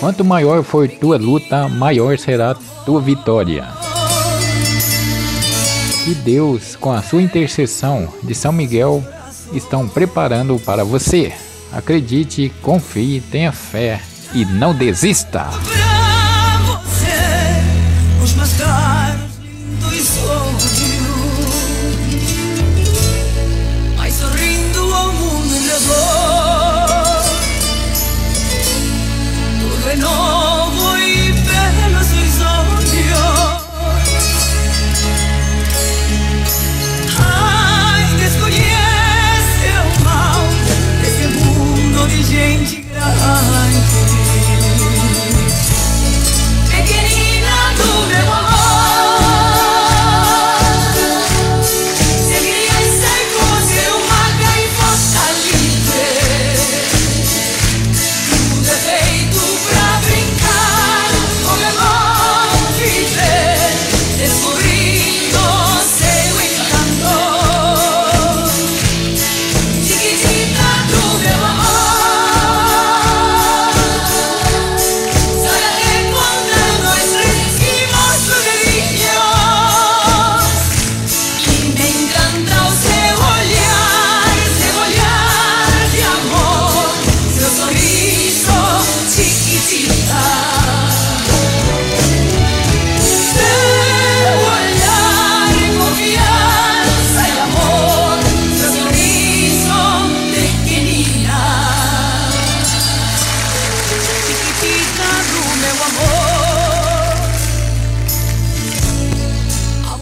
Quanto maior for tua luta, maior será tua vitória. Que Deus, com a sua intercessão de São Miguel, estão preparando para você. Acredite, confie, tenha fé e não desista.